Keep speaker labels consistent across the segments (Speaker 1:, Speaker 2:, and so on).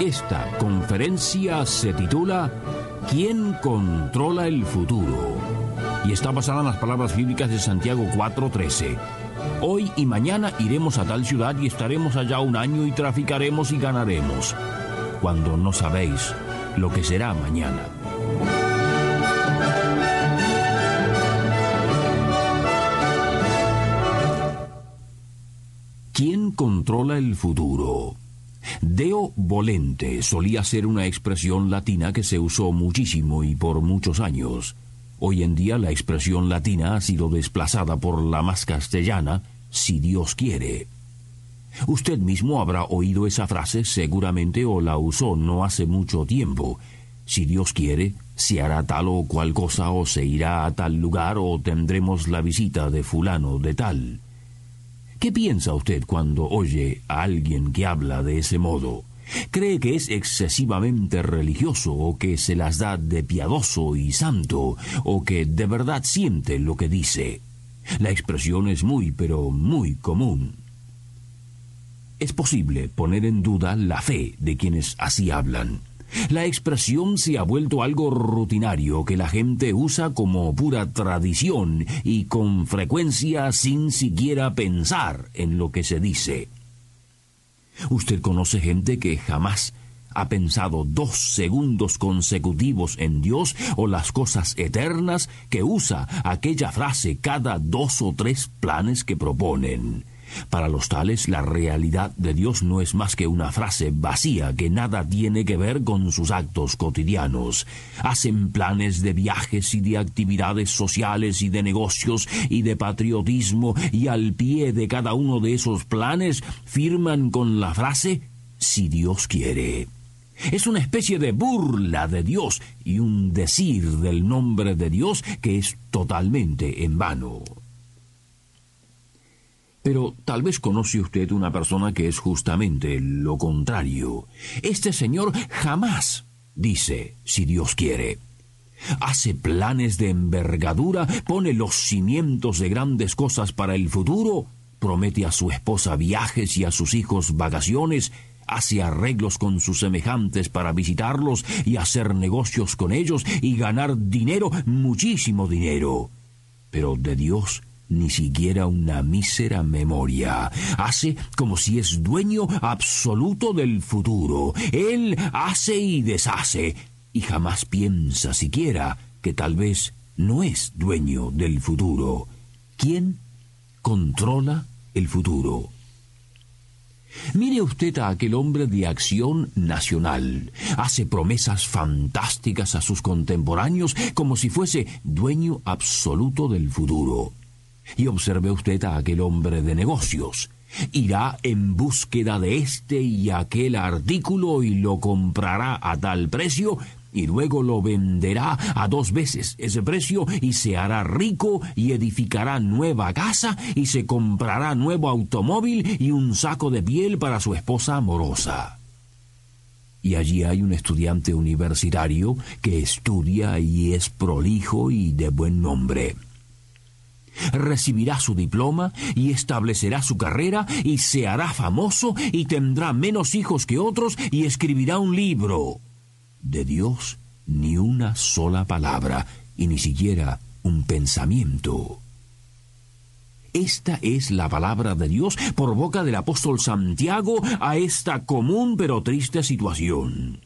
Speaker 1: Esta conferencia se titula ¿Quién controla el futuro? Y está basada en las palabras bíblicas de Santiago 4:13. Hoy y mañana iremos a tal ciudad y estaremos allá un año y traficaremos y ganaremos, cuando no sabéis lo que será mañana. ¿Quién controla el futuro? Deo volente solía ser una expresión latina que se usó muchísimo y por muchos años. Hoy en día la expresión latina ha sido desplazada por la más castellana, si Dios quiere. Usted mismo habrá oído esa frase seguramente o la usó no hace mucho tiempo. Si Dios quiere, se hará tal o cual cosa o se irá a tal lugar o tendremos la visita de fulano de tal. ¿Qué piensa usted cuando oye a alguien que habla de ese modo? ¿Cree que es excesivamente religioso o que se las da de piadoso y santo o que de verdad siente lo que dice? La expresión es muy, pero muy común. Es posible poner en duda la fe de quienes así hablan. La expresión se ha vuelto algo rutinario que la gente usa como pura tradición y con frecuencia sin siquiera pensar en lo que se dice. Usted conoce gente que jamás ha pensado dos segundos consecutivos en Dios o las cosas eternas que usa aquella frase cada dos o tres planes que proponen. Para los tales, la realidad de Dios no es más que una frase vacía que nada tiene que ver con sus actos cotidianos. Hacen planes de viajes y de actividades sociales y de negocios y de patriotismo y al pie de cada uno de esos planes firman con la frase si Dios quiere. Es una especie de burla de Dios y un decir del nombre de Dios que es totalmente en vano. Pero tal vez conoce usted una persona que es justamente lo contrario. Este señor jamás dice, si Dios quiere. Hace planes de envergadura, pone los cimientos de grandes cosas para el futuro, promete a su esposa viajes y a sus hijos vacaciones, hace arreglos con sus semejantes para visitarlos y hacer negocios con ellos y ganar dinero, muchísimo dinero. Pero de Dios ni siquiera una mísera memoria. Hace como si es dueño absoluto del futuro. Él hace y deshace, y jamás piensa siquiera que tal vez no es dueño del futuro. ¿Quién controla el futuro? Mire usted a aquel hombre de acción nacional. Hace promesas fantásticas a sus contemporáneos como si fuese dueño absoluto del futuro. Y observe usted a aquel hombre de negocios. Irá en búsqueda de este y aquel artículo y lo comprará a tal precio y luego lo venderá a dos veces ese precio y se hará rico y edificará nueva casa y se comprará nuevo automóvil y un saco de piel para su esposa amorosa. Y allí hay un estudiante universitario que estudia y es prolijo y de buen nombre recibirá su diploma y establecerá su carrera y se hará famoso y tendrá menos hijos que otros y escribirá un libro. De Dios ni una sola palabra y ni siquiera un pensamiento. Esta es la palabra de Dios por boca del apóstol Santiago a esta común pero triste situación.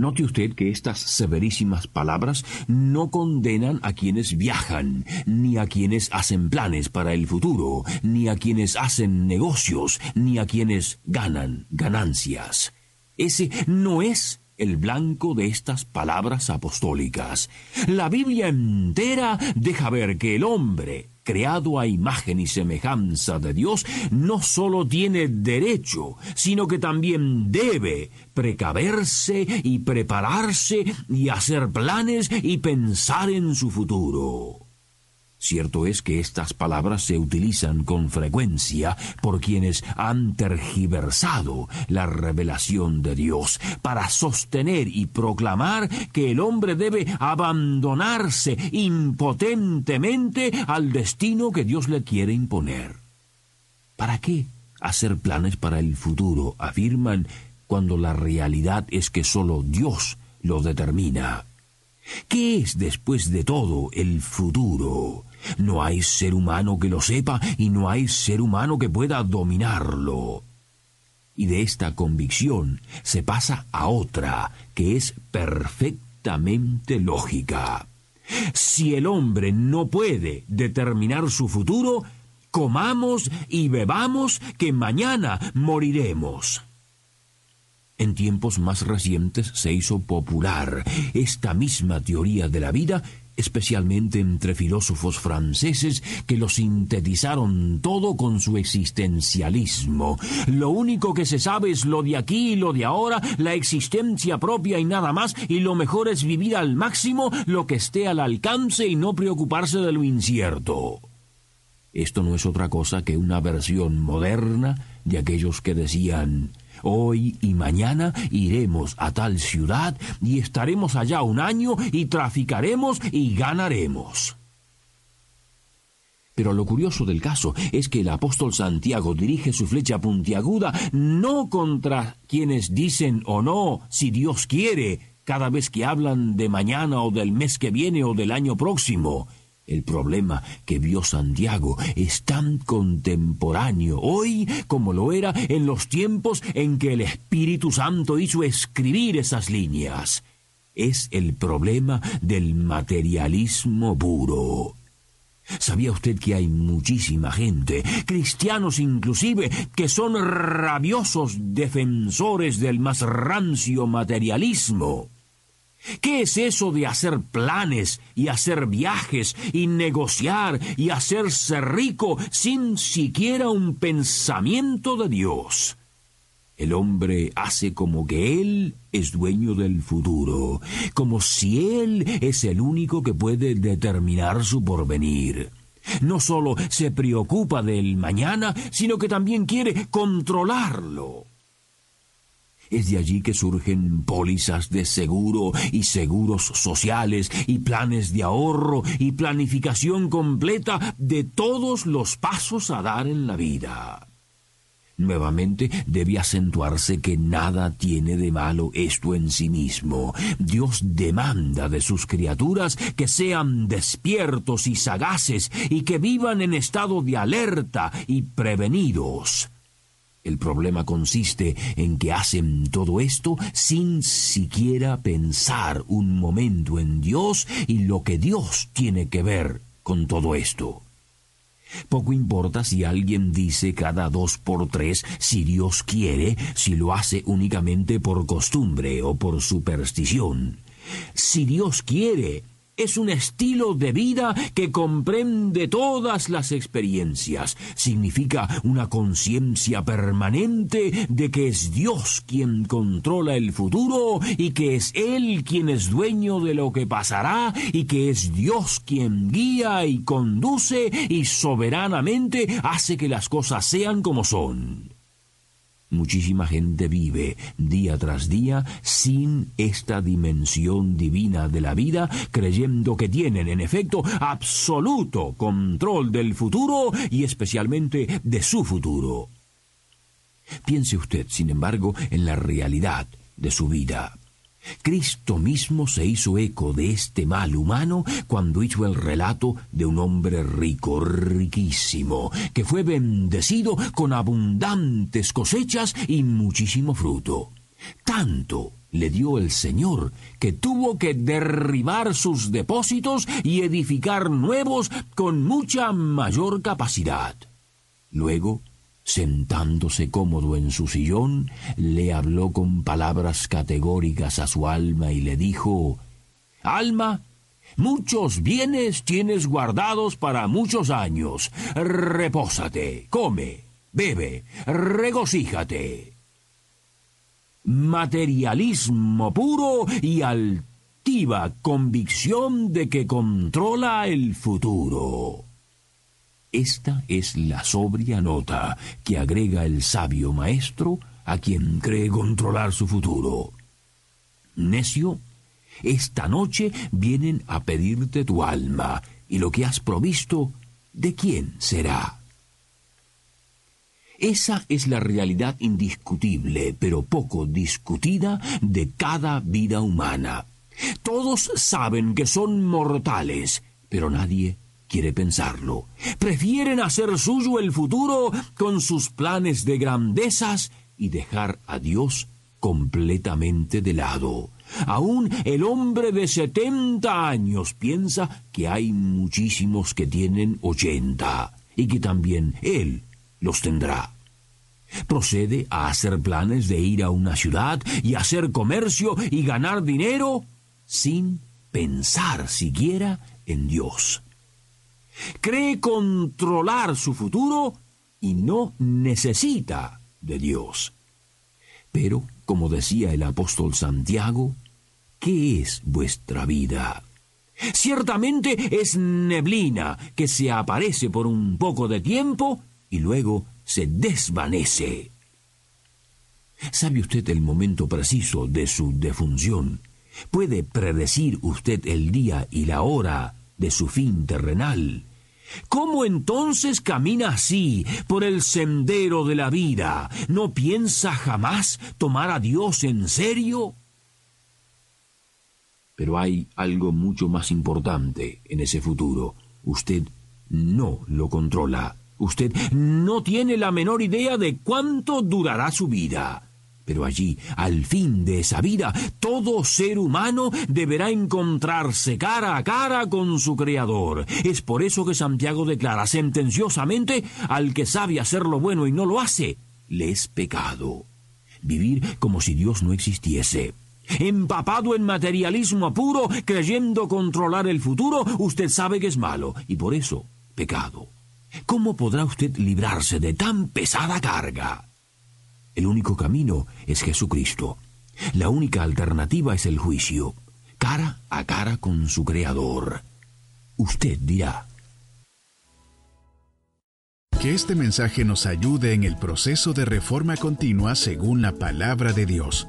Speaker 1: Note usted que estas severísimas palabras no condenan a quienes viajan, ni a quienes hacen planes para el futuro, ni a quienes hacen negocios, ni a quienes ganan ganancias. Ese no es el blanco de estas palabras apostólicas. La Biblia entera deja ver que el hombre, creado a imagen y semejanza de Dios, no sólo tiene derecho, sino que también debe precaverse y prepararse y hacer planes y pensar en su futuro. Cierto es que estas palabras se utilizan con frecuencia por quienes han tergiversado la revelación de Dios para sostener y proclamar que el hombre debe abandonarse impotentemente al destino que Dios le quiere imponer. ¿Para qué hacer planes para el futuro? afirman cuando la realidad es que sólo Dios lo determina. ¿Qué es después de todo el futuro? No hay ser humano que lo sepa y no hay ser humano que pueda dominarlo. Y de esta convicción se pasa a otra, que es perfectamente lógica. Si el hombre no puede determinar su futuro, comamos y bebamos que mañana moriremos. En tiempos más recientes se hizo popular esta misma teoría de la vida especialmente entre filósofos franceses que lo sintetizaron todo con su existencialismo. Lo único que se sabe es lo de aquí y lo de ahora, la existencia propia y nada más, y lo mejor es vivir al máximo lo que esté al alcance y no preocuparse de lo incierto. Esto no es otra cosa que una versión moderna de aquellos que decían Hoy y mañana iremos a tal ciudad y estaremos allá un año y traficaremos y ganaremos. Pero lo curioso del caso es que el apóstol Santiago dirige su flecha puntiaguda no contra quienes dicen o no, si Dios quiere, cada vez que hablan de mañana o del mes que viene o del año próximo, el problema que vio Santiago es tan contemporáneo hoy como lo era en los tiempos en que el Espíritu Santo hizo escribir esas líneas. Es el problema del materialismo puro. ¿Sabía usted que hay muchísima gente, cristianos inclusive, que son rabiosos defensores del más rancio materialismo? ¿Qué es eso de hacer planes y hacer viajes y negociar y hacerse rico sin siquiera un pensamiento de Dios? El hombre hace como que él es dueño del futuro, como si él es el único que puede determinar su porvenir. No solo se preocupa del mañana, sino que también quiere controlarlo. Es de allí que surgen pólizas de seguro y seguros sociales y planes de ahorro y planificación completa de todos los pasos a dar en la vida. Nuevamente debe acentuarse que nada tiene de malo esto en sí mismo. Dios demanda de sus criaturas que sean despiertos y sagaces y que vivan en estado de alerta y prevenidos. El problema consiste en que hacen todo esto sin siquiera pensar un momento en Dios y lo que Dios tiene que ver con todo esto. Poco importa si alguien dice cada dos por tres si Dios quiere, si lo hace únicamente por costumbre o por superstición. Si Dios quiere, es un estilo de vida que comprende todas las experiencias. Significa una conciencia permanente de que es Dios quien controla el futuro y que es Él quien es dueño de lo que pasará y que es Dios quien guía y conduce y soberanamente hace que las cosas sean como son. Muchísima gente vive día tras día sin esta dimensión divina de la vida, creyendo que tienen en efecto absoluto control del futuro y especialmente de su futuro. Piense usted, sin embargo, en la realidad de su vida. Cristo mismo se hizo eco de este mal humano cuando hizo el relato de un hombre rico, riquísimo, que fue bendecido con abundantes cosechas y muchísimo fruto. Tanto le dio el Señor que tuvo que derribar sus depósitos y edificar nuevos con mucha mayor capacidad. Luego sentándose cómodo en su sillón, le habló con palabras categóricas a su alma y le dijo Alma, muchos bienes tienes guardados para muchos años. Repósate, come, bebe, regocíjate. Materialismo puro y altiva convicción de que controla el futuro. Esta es la sobria nota que agrega el sabio maestro a quien cree controlar su futuro. Necio, esta noche vienen a pedirte tu alma, y lo que has provisto, ¿de quién será? Esa es la realidad indiscutible, pero poco discutida, de cada vida humana. Todos saben que son mortales, pero nadie quiere pensarlo. Prefieren hacer suyo el futuro con sus planes de grandezas y dejar a Dios completamente de lado. Aún el hombre de setenta años piensa que hay muchísimos que tienen ochenta y que también él los tendrá. Procede a hacer planes de ir a una ciudad y hacer comercio y ganar dinero sin pensar siquiera en Dios cree controlar su futuro y no necesita de Dios. Pero, como decía el apóstol Santiago, ¿qué es vuestra vida? Ciertamente es neblina que se aparece por un poco de tiempo y luego se desvanece. ¿Sabe usted el momento preciso de su defunción? ¿Puede predecir usted el día y la hora de su fin terrenal? ¿Cómo entonces camina así por el sendero de la vida? ¿No piensa jamás tomar a Dios en serio? Pero hay algo mucho más importante en ese futuro. Usted no lo controla. Usted no tiene la menor idea de cuánto durará su vida. Pero allí, al fin de esa vida, todo ser humano deberá encontrarse cara a cara con su Creador. Es por eso que Santiago declara sentenciosamente al que sabe hacer lo bueno y no lo hace, le es pecado. Vivir como si Dios no existiese. Empapado en materialismo puro, creyendo controlar el futuro, usted sabe que es malo y por eso pecado. ¿Cómo podrá usted librarse de tan pesada carga? El único camino es Jesucristo. La única alternativa es el juicio, cara a cara con su Creador. Usted dirá.
Speaker 2: Que este mensaje nos ayude en el proceso de reforma continua según la palabra de Dios.